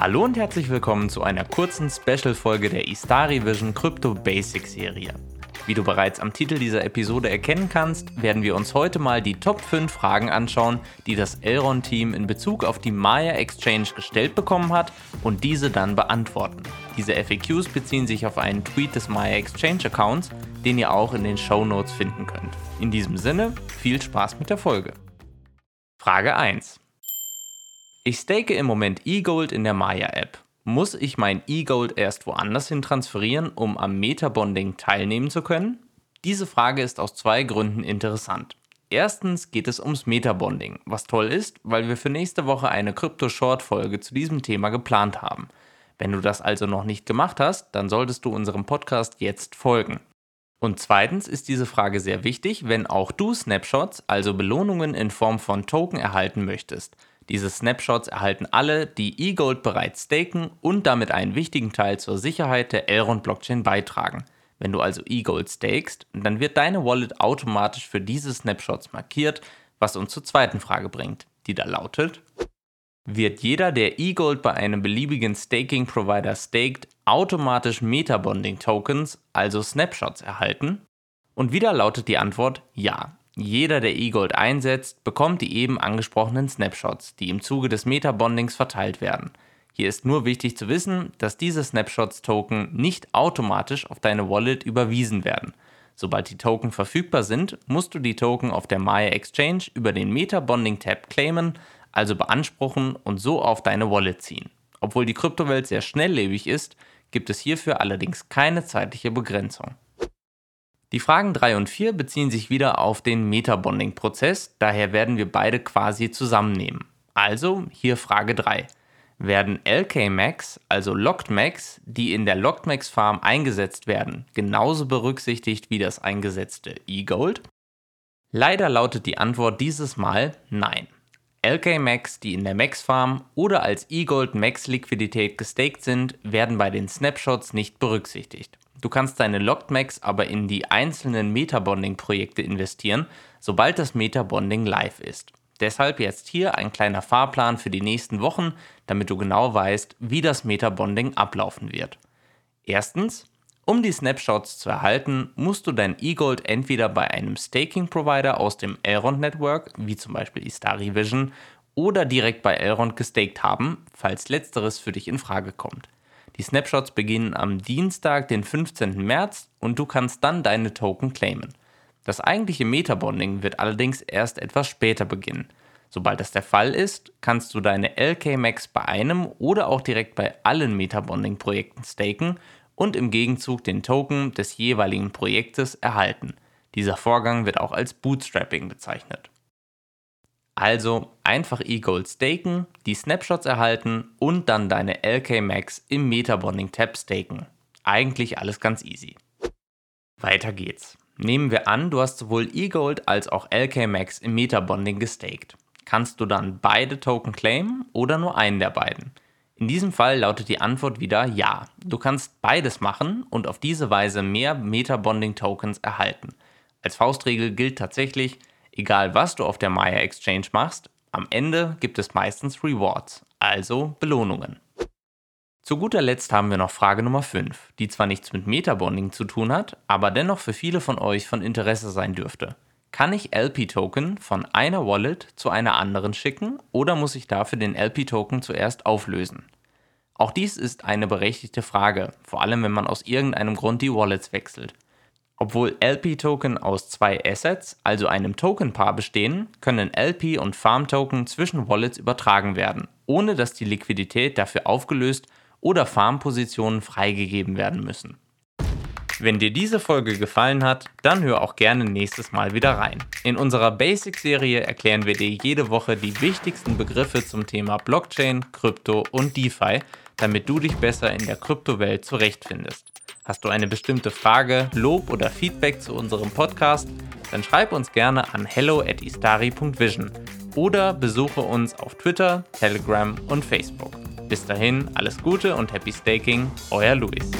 Hallo und herzlich willkommen zu einer kurzen Special-Folge der Istari Vision Crypto Basics Serie. Wie du bereits am Titel dieser Episode erkennen kannst, werden wir uns heute mal die Top 5 Fragen anschauen, die das Elrond-Team in Bezug auf die Maya Exchange gestellt bekommen hat und diese dann beantworten. Diese FAQs beziehen sich auf einen Tweet des Maya Exchange Accounts, den ihr auch in den Show Notes finden könnt. In diesem Sinne, viel Spaß mit der Folge. Frage 1. Ich stake im Moment eGold in der Maya-App. Muss ich mein eGold erst woanders hin transferieren, um am Metabonding teilnehmen zu können? Diese Frage ist aus zwei Gründen interessant. Erstens geht es ums Metabonding, was toll ist, weil wir für nächste Woche eine Crypto-Short-Folge zu diesem Thema geplant haben. Wenn du das also noch nicht gemacht hast, dann solltest du unserem Podcast jetzt folgen. Und zweitens ist diese Frage sehr wichtig, wenn auch du Snapshots, also Belohnungen in Form von Token erhalten möchtest. Diese Snapshots erhalten alle, die eGold bereits staken und damit einen wichtigen Teil zur Sicherheit der Elrond Blockchain beitragen. Wenn du also eGold stakest, dann wird deine Wallet automatisch für diese Snapshots markiert, was uns zur zweiten Frage bringt, die da lautet: Wird jeder, der eGold bei einem beliebigen Staking-Provider staked, automatisch Metabonding-Tokens, also Snapshots, erhalten? Und wieder lautet die Antwort ja. Jeder, der eGold einsetzt, bekommt die eben angesprochenen Snapshots, die im Zuge des Metabondings verteilt werden. Hier ist nur wichtig zu wissen, dass diese Snapshots-Token nicht automatisch auf deine Wallet überwiesen werden. Sobald die Token verfügbar sind, musst du die Token auf der Maya Exchange über den Metabonding-Tab claimen, also beanspruchen und so auf deine Wallet ziehen. Obwohl die Kryptowelt sehr schnelllebig ist, gibt es hierfür allerdings keine zeitliche Begrenzung. Die Fragen 3 und 4 beziehen sich wieder auf den Metabonding-Prozess, daher werden wir beide quasi zusammennehmen. Also hier Frage 3. Werden LK-Max, also Locked-Max, die in der Locked-Max-Farm eingesetzt werden, genauso berücksichtigt wie das eingesetzte E-Gold? Leider lautet die Antwort dieses Mal nein. LK-Max, die in der Max-Farm oder als E-Gold Max-Liquidität gestaked sind, werden bei den Snapshots nicht berücksichtigt. Du kannst deine Locked Max aber in die einzelnen Metabonding-Projekte investieren, sobald das Metabonding live ist. Deshalb jetzt hier ein kleiner Fahrplan für die nächsten Wochen, damit du genau weißt, wie das Metabonding ablaufen wird. Erstens, um die Snapshots zu erhalten, musst du dein eGold entweder bei einem Staking-Provider aus dem Elrond Network, wie zum Beispiel Istari Vision, oder direkt bei Elrond gestaked haben, falls letzteres für dich in Frage kommt. Die Snapshots beginnen am Dienstag, den 15. März und du kannst dann deine Token claimen. Das eigentliche Metabonding wird allerdings erst etwas später beginnen. Sobald das der Fall ist, kannst du deine LK-Max bei einem oder auch direkt bei allen Metabonding-Projekten staken und im Gegenzug den Token des jeweiligen Projektes erhalten. Dieser Vorgang wird auch als Bootstrapping bezeichnet. Also einfach eGold staken, die Snapshots erhalten und dann deine LK Max im Metabonding Tab staken. Eigentlich alles ganz easy. Weiter geht's. Nehmen wir an, du hast sowohl eGold als auch LK Max im Metabonding gestaked. Kannst du dann beide Token claimen oder nur einen der beiden? In diesem Fall lautet die Antwort wieder ja. Du kannst beides machen und auf diese Weise mehr Metabonding Tokens erhalten. Als Faustregel gilt tatsächlich, Egal was du auf der Maya Exchange machst, am Ende gibt es meistens Rewards, also Belohnungen. Zu guter Letzt haben wir noch Frage Nummer 5, die zwar nichts mit Metabonding zu tun hat, aber dennoch für viele von euch von Interesse sein dürfte. Kann ich LP-Token von einer Wallet zu einer anderen schicken oder muss ich dafür den LP-Token zuerst auflösen? Auch dies ist eine berechtigte Frage, vor allem wenn man aus irgendeinem Grund die Wallets wechselt. Obwohl LP-Token aus zwei Assets, also einem Tokenpaar, bestehen, können LP- und Farm-Token zwischen Wallets übertragen werden, ohne dass die Liquidität dafür aufgelöst oder Farm-Positionen freigegeben werden müssen. Wenn dir diese Folge gefallen hat, dann hör auch gerne nächstes Mal wieder rein. In unserer Basic-Serie erklären wir dir jede Woche die wichtigsten Begriffe zum Thema Blockchain, Krypto und DeFi, damit du dich besser in der Kryptowelt zurechtfindest. Hast du eine bestimmte Frage, Lob oder Feedback zu unserem Podcast? Dann schreib uns gerne an hello at istari.vision oder besuche uns auf Twitter, Telegram und Facebook. Bis dahin, alles Gute und Happy Staking, euer Luis.